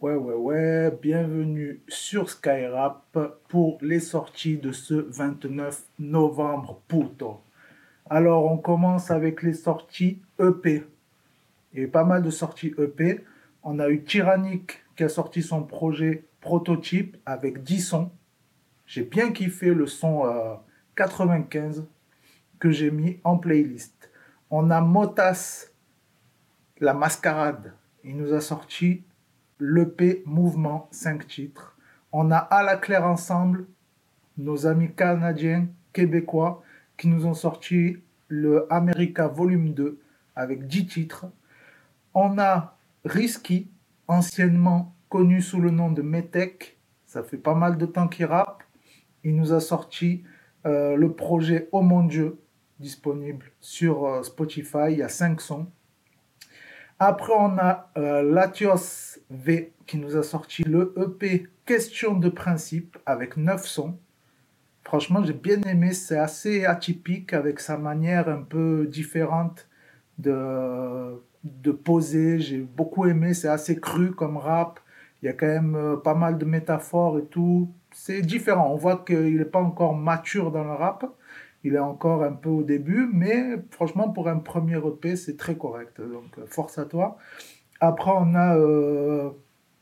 Ouais, ouais, ouais, bienvenue sur Skyrap pour les sorties de ce 29 novembre, puto. Alors, on commence avec les sorties EP. Eu pas mal de sorties EP. On a eu Tyrannic qui a sorti son projet prototype avec 10 sons. J'ai bien kiffé le son 95 euh, que j'ai mis en playlist. On a Motas, la mascarade. Il nous a sorti l'EP Mouvement, 5 titres. On a à la claire ensemble nos amis canadiens, québécois, qui nous ont sorti le America Volume 2 avec 10 titres. On a Risky, anciennement connu sous le nom de Metech. Ça fait pas mal de temps qu'il rappe. Il nous a sorti euh, le projet Oh mon Dieu, disponible sur euh, Spotify. Il y a 5 sons. Après, on a euh, Latios V qui nous a sorti le EP Question de principe avec 9 sons. Franchement, j'ai bien aimé. C'est assez atypique avec sa manière un peu différente de, de poser. J'ai beaucoup aimé. C'est assez cru comme rap. Il y a quand même euh, pas mal de métaphores et tout. C'est différent. On voit qu'il n'est pas encore mature dans le rap. Il est encore un peu au début, mais franchement, pour un premier EP, c'est très correct. Donc, euh, force à toi. Après, on a euh,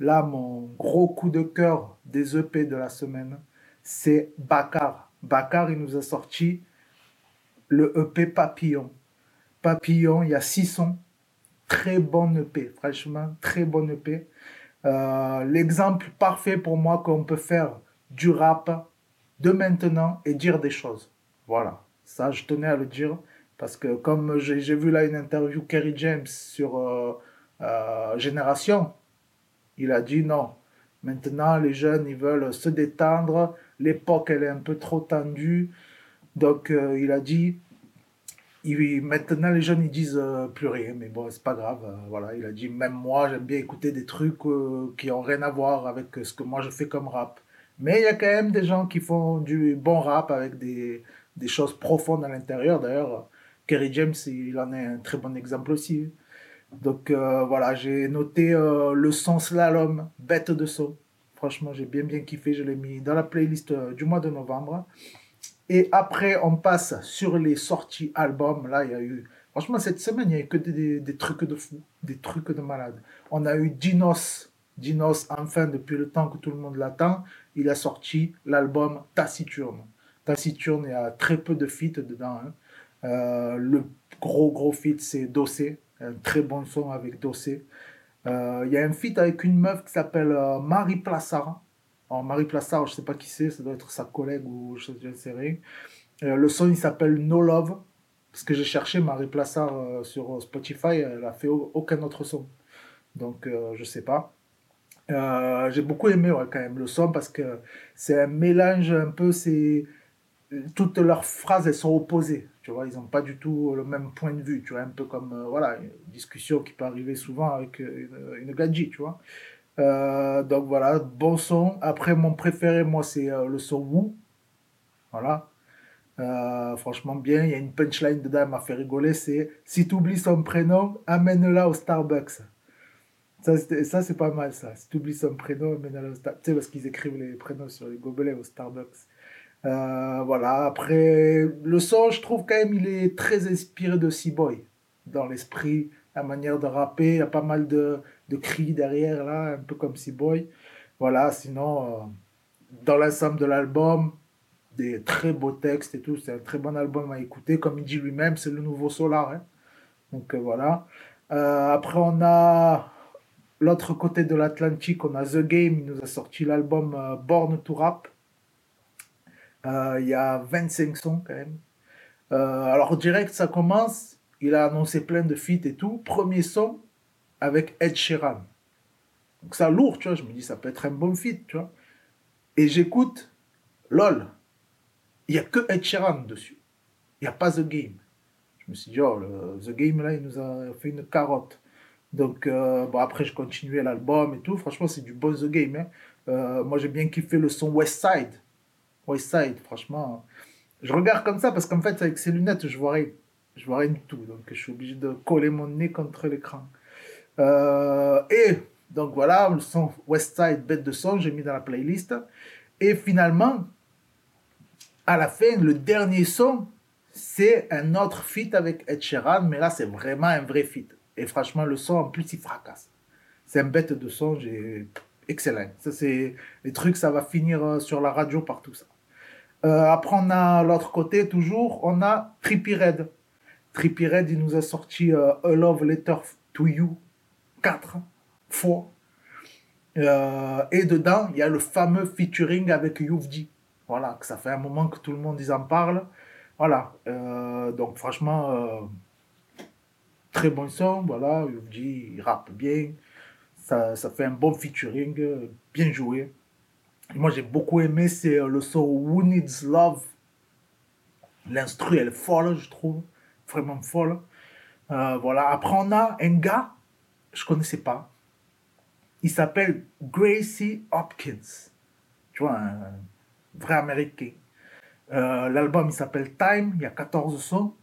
là mon gros coup de cœur des EP de la semaine. C'est Bakar. Bakar, il nous a sorti le EP Papillon. Papillon, il y a six sons. Très bon EP, franchement, très bon EP. Euh, l'exemple parfait pour moi qu'on peut faire du rap de maintenant et dire des choses. Voilà, ça je tenais à le dire parce que comme j'ai vu là une interview Kerry James sur euh, euh, Génération, il a dit non, maintenant les jeunes ils veulent se détendre, l'époque elle est un peu trop tendue, donc euh, il a dit maintenant les jeunes ils disent plus rien, mais bon c'est pas grave, voilà, il a dit même moi j'aime bien écouter des trucs qui ont rien à voir avec ce que moi je fais comme rap. Mais il y a quand même des gens qui font du bon rap avec des, des choses profondes à l'intérieur. D'ailleurs, Kerry James, il en est un très bon exemple aussi. Donc euh, voilà, j'ai noté euh, le son slalom, bête de saut. Franchement, j'ai bien bien kiffé. Je l'ai mis dans la playlist euh, du mois de novembre. Et après, on passe sur les sorties albums. Là, il y a eu. Franchement, cette semaine, il n'y a eu que des, des, trucs de fou, des trucs de malade. On a eu Dinos. Dinos, enfin, depuis le temps que tout le monde l'attend, il a sorti l'album Taciturne. Taciturne, il y a très peu de feats dedans. Hein. Le gros, gros feat, c'est Dossé. Un très bon son avec Dossé. Euh, il y a un feat avec une meuf qui s'appelle euh, Marie Plassard. Alors, Marie Plassard, je sais pas qui c'est, ça doit être sa collègue ou je ne sais rien. le son, il s'appelle No Love. Parce que j'ai cherché Marie Plassard sur Spotify, elle a fait aucun autre son. Donc, je sais pas. j'ai beaucoup aimé quand même le son parce que c'est un mélange un peu, c'est toutes leurs phrases, elles sont opposées. Tu vois, ils n'ont pas du tout le même point de vue. Tu vois, un peu comme, euh, voilà, une discussion qui peut arriver souvent avec euh, une, une gadget, tu vois. Euh, donc voilà, bon son. Après, mon préféré, moi, c'est le son Woo. Voilà. franchement, bien. Il y a une punchline dedans, elle m'a fait rigoler. C'est si tu oublies son prénom, amène-la au Starbucks. Ça, c'est pas mal, ça. Si tu oublies son prénom, amène-la au Starbucks. Tu sais, parce qu'ils écrivent les prénoms sur les gobelets au Starbucks. Euh, voilà, après, le son, je trouve quand même, il est très inspiré de Boy dans l'esprit, la manière de rapper, il y a pas mal de, de cris derrière, là, un peu comme Boy Voilà, sinon, euh, dans l'ensemble de l'album, des très beaux textes et tout, c'est un très bon album à écouter, comme il dit lui-même, c'est le nouveau Solar. Hein. Donc euh, voilà. après, on a l'autre côté de l'Atlantique, on a The Game, il nous a sorti l'album Born to Rap. Euh, il y a 25 sons quand même. Euh, alors direct, ça commence. Il a annoncé plein de feats et tout. Premier son avec Ed Sheeran. Donc ça lourd, tu vois. Je me dis, ça peut être un bon feat, tu vois. Et j'écoute, lol, il n'y a que Ed Sheeran dessus. Il n'y a pas The Game. Je me suis dit, oh, The Game, là, il nous a fait une carotte. Donc, euh, bon, après, je continuais l'album et tout. Franchement, c'est du bon The Game. Hein. moi, j'ai bien kiffé le son West Side. Side, franchement. Je regarde comme ça parce qu'en fait, avec ces lunettes, je vois rien. Je vois rien du tout. Donc, je suis obligé de coller mon nez contre l'écran. Euh, et Donc voilà, le son Westside, bête de son, j'ai mis dans la playlist. Et finalement, à la fin, le dernier son, c'est un autre feat avec Ed Sheeran, mais là, c'est vraiment un vrai feat. Et franchement, le son, en plus, il fracasse. C'est un bête de son, j'ai... excellent. Ça, c'est les trucs, ça va finir euh, sur la radio par tout ça. Euh, après, on a l'autre côté, toujours, on a Trippie Red. Trippie Red, il nous a sorti euh, A Love Letter to You quatre fois. Et dedans, il y a le fameux featuring avec Youvdi. Voilà, que ça fait un moment que tout le monde en parle. Voilà, donc franchement, très bon son. Voilà, Youvdi, il rappe bien. Ça, ça fait un bon featuring, bien joué. Moi, j'ai beaucoup aimé, c'est le son Who Needs Love. L'instru, elle est folle, je trouve. Vraiment folle. voilà, après, on a un gars, je connaissais pas il s'appelle Gracie Hopkins. Tu vois, un vrai américain. Euh, l'album, il s'appelle Time, il y a 14 sons.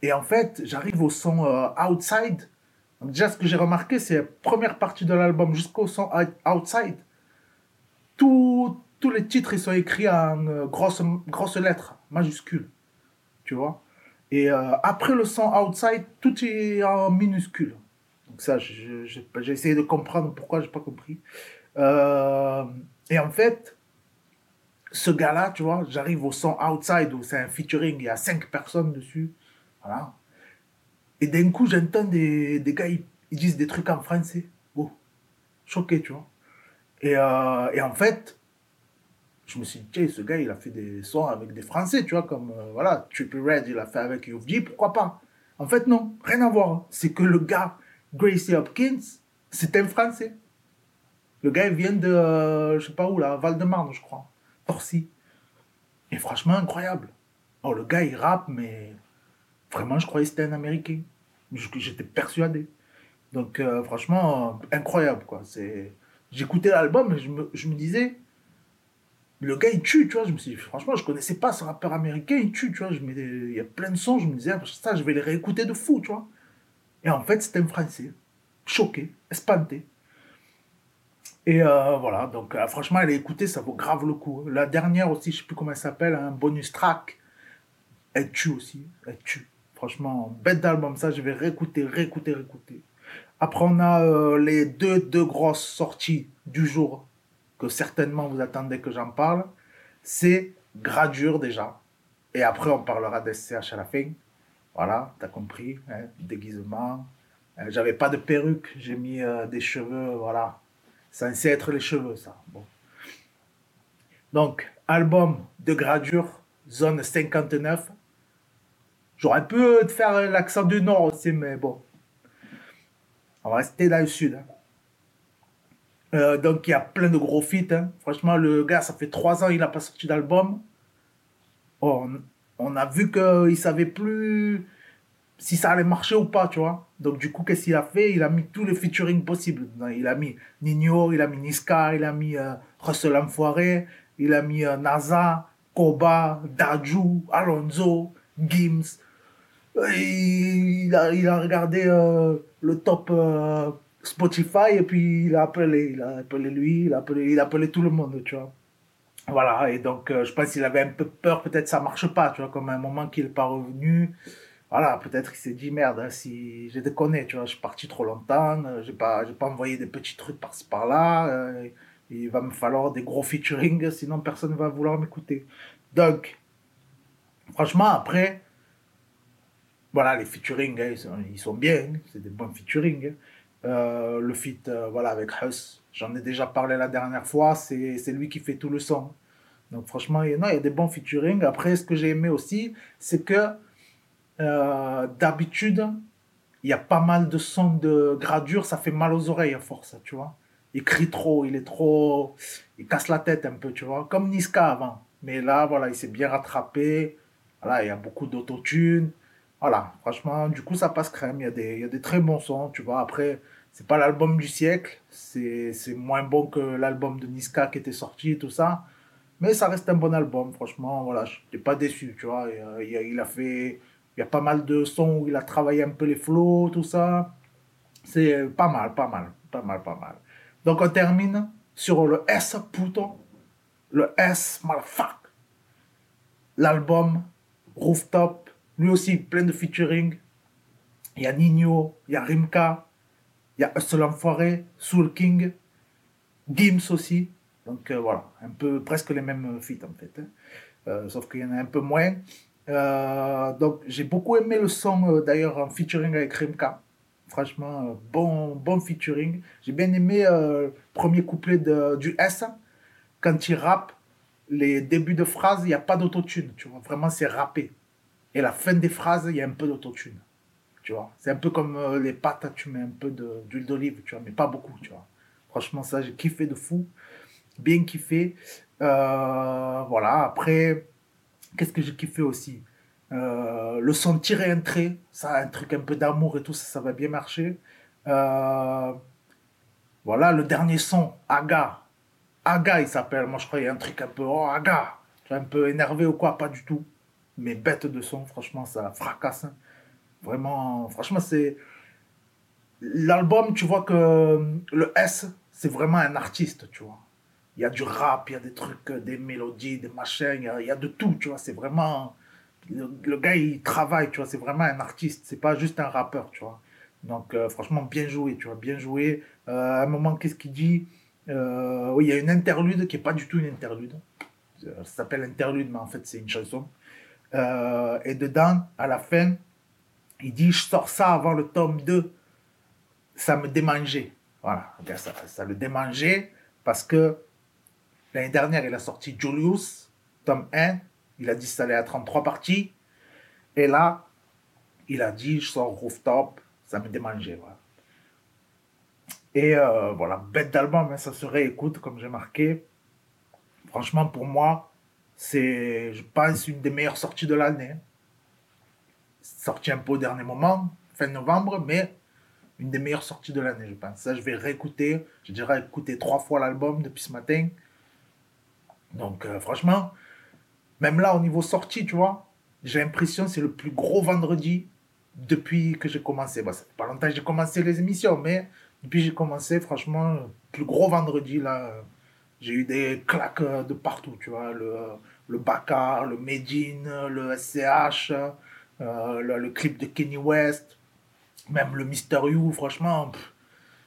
Et en fait, j'arrive au son euh, Outside. Déjà, ce que j'ai remarqué, c'est la première partie de l'album jusqu'au son Outside. tous les titres, ils sont écrits en euh, grosses grosse lettres, majuscules. Tu vois? Et après le son Outside, tout est en minuscule. Donc ça, j'ai essayé de comprendre pourquoi j'ai pas compris. Euh, et en fait, ce gars-là, tu vois, j'arrive au son Outside où c'est un featuring, il y a cinq personnes dessus. Voilà. Et d'un coup, j'entends des, des gars, ils, disent des trucs en français. Oh, choqué, tu vois. Et, euh, et, en fait, je me suis dit, tiens, ce gars, il a fait des sons avec des Français, tu vois, comme, euh, voilà, Triple Red, il a fait avec UFG, pourquoi pas? En fait, non, rien à voir. C'est que le gars, Gracie Hopkins, c'est un Français. Le gars, il vient de, euh, je sais pas où, là, Val-de-Marne, je crois. Torcy. Et franchement, incroyable. Oh, le gars, il rappe, mais vraiment, je croyais que c'était un Américain. J'étais persuadé. Donc, euh, franchement, incroyable, quoi. C'est... J'écoutais l'album et je me, je me disais, le gars, il tue, tu vois. Je me suis dit, franchement, je connaissais pas ce rappeur américain, il tue, tu vois. Il y a plein de sons, je me disais, ça, je vais les réécouter de fou, tu vois. Et en fait, c'était un Français. Choqué, espanté. Et euh, voilà, donc euh, franchement, elle est écoutée, ça vaut grave le coup. La dernière aussi, je sais plus comment elle s'appelle, un bonus track. Elle tue aussi, elle tue. Franchement, bête d'album, ça, je vais réécouter, réécouter, réécouter. Après, on a euh, les deux, deux grosses sorties du jour que certainement vous attendez que j'en parle. C'est Gradure déjà. Et après, on parlera d'SCH à la fin. Voilà, t'as compris, hein, déguisement. Euh, j'avais pas de perruque, j'ai mis euh, des cheveux, voilà. Censé être les cheveux, ça. Bon. Donc, album de gradure, zone 59. J'aurais pu faire l'accent du nord aussi, mais bon. On va rester dans le sud. Hein. Euh, donc, il y a plein de gros feats. Hein. Franchement, le gars, ça fait trois ans qu'il n'a pas sorti d'album. On a vu qu'il savait plus si ça allait marcher ou pas, tu vois. Donc, du coup, qu'est-ce qu'il a fait? Il a mis tous les featuring possibles. Il a mis Nino, il a mis Niska, il a mis euh, Russell Enfoiré, il a mis euh, NASA, Koba, Daju, Alonso, Gims. Il a, il a regardé euh, le top Spotify et puis il a appelé, il a appelé lui, il a appelé, il a appelé tout le monde, tu vois. Voilà, et donc euh, je pense qu'il avait un peu peur, peut-être ça marche pas, tu vois, comme un moment qu'il n'est pas revenu. Voilà, peut-être qu'il s'est dit merde, hein, si je déconne, tu vois, je suis parti trop longtemps, euh, j'ai pas, pas envoyé des petits trucs par-ci par-là, euh, il va me falloir des gros featuring, sinon personne ne va vouloir m'écouter. Donc, franchement, après, voilà, les featuring, hein, ils, sont, bien, c'est des bons featuring. Hein. le feat, voilà, avec Huss, J'en ai déjà parlé la dernière fois, c'est lui qui fait tout le son. Donc franchement, il y, a des bons featuring. Après, ce que j'ai aimé aussi, c'est que euh, d'habitude, il y a pas mal de sons de gradure, ça fait mal aux oreilles à force, tu vois. Il crie trop, il est trop... Il casse la tête un peu, tu vois. Comme Niska avant. Mais là, voilà, il s'est bien rattrapé. Voilà, il y a beaucoup d'autotune. Voilà, franchement, du coup, ça passe crème. Il y, a des, il y a des très bons sons, tu vois. Après, c'est pas l'album du siècle, c'est moins bon que l'album de Niska qui était sorti tout ça, mais ça reste un bon album, franchement, voilà, je n'étais pas déçu, tu vois, il, a, fait, il y a pas mal de sons où il a travaillé un peu les flows, tout ça, c'est pas mal, pas mal, Pas mal, pas mal. Donc on termine sur le S, puto. Le S, motherfuck. L'album Rooftop, lui aussi plein de featuring. Il y a Nino, il y a Rimka, il y a Hustle Enfoiré, Soul King, Gims aussi. Donc euh, voilà, un peu presque les mêmes feats en fait. Hein. Euh, sauf qu'il y en a un peu moins. Euh, donc j'ai beaucoup aimé le son d'ailleurs en featuring avec Rimka. Franchement, bon, bon featuring. J'ai bien aimé le premier couplet de, du S. Quand il rappe, les débuts de phrases, il n'y a pas d'autotune. Vraiment c'est rappé. Et la fin des phrases, il y a un peu d'autotune. Tu vois, c'est un peu comme les pâtes, tu mets un peu d'huile d'olive, tu vois, mais pas beaucoup, tu vois. Franchement, ça, j'ai kiffé de fou bien kiffé. Euh, voilà, après, qu'est-ce que j'ai kiffé aussi? Euh, Le son tiré un trait, ça, un truc un peu d'amour et tout, ça, va bien marcher. Euh, voilà, le dernier son, Aga. Aga, il s'appelle. Moi, je croyais un truc un peu, oh, Aga. Tu un peu énervé ou quoi, pas du tout. Mais bête de son, franchement, ça fracasse. Vraiment, franchement, c'est. L'album, tu vois que le S, c'est vraiment un artiste, tu vois il y a du rap, il y a des trucs, euh, des mélodies, des machins, il y a, de tout, tu vois. C'est vraiment. Le, gars, il travaille, tu vois. C'est vraiment un artiste, c'est pas juste un rappeur, tu vois. Donc, euh, franchement, bien joué, tu vois, bien joué. Euh, à un moment, qu'est-ce qu'il dit? Oui, il y a une interlude qui est pas du tout une interlude. Ça s'appelle interlude, mais en fait, c'est une chanson. Et dedans, à la fin, il dit Je sors ça avant le tome 2. Ça me démangeait. Voilà, ça, ça le démangeait parce que L'année dernière, il a sorti Julius, tome 1. Il a dit que ça allait à 33 parties. Et là, il a dit, je sors rooftop, ça me démangeait. Et euh, voilà, bête d'album, hein, ça se réécoute, comme j'ai marqué. Franchement, pour moi, c'est, je pense, une des meilleures sorties de l'année. Sorti un peu au dernier moment, fin novembre, mais une des meilleures sorties de l'année, je pense. Ça, je vais réécouter. J'ai déjà écouté trois fois l'album depuis ce matin. Donc, euh, franchement, même là, au niveau sortie, tu vois, j'ai l'impression que c'est le plus gros vendredi depuis que j'ai commencé. Fait pas longtemps que j'ai commencé les émissions, mais depuis que j'ai commencé, franchement, le plus gros vendredi, là, j'ai eu des claques euh, de partout, tu vois. Le, le Bakar, le Medine, le SCH, euh, le, clip de Kenny West, même le Mister You, franchement,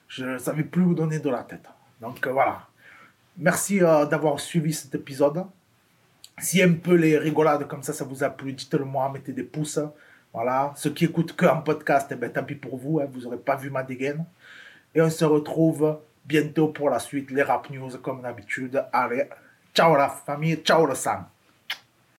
je ne savais plus où donner de la tête. Donc voilà. Merci euh, d'avoir suivi cet épisode. Si un peu les rigolades comme ça, ça vous a plu, dites-le moi, mettez des pouces. Voilà. Ceux qui écoutent que en podcast, eh ben, tant pis pour vous, hein, vous n'aurez pas vu ma dégaine. Et on se retrouve bientôt pour la suite, les rap news comme d'habitude. Allez, ciao la famille, ciao le sang.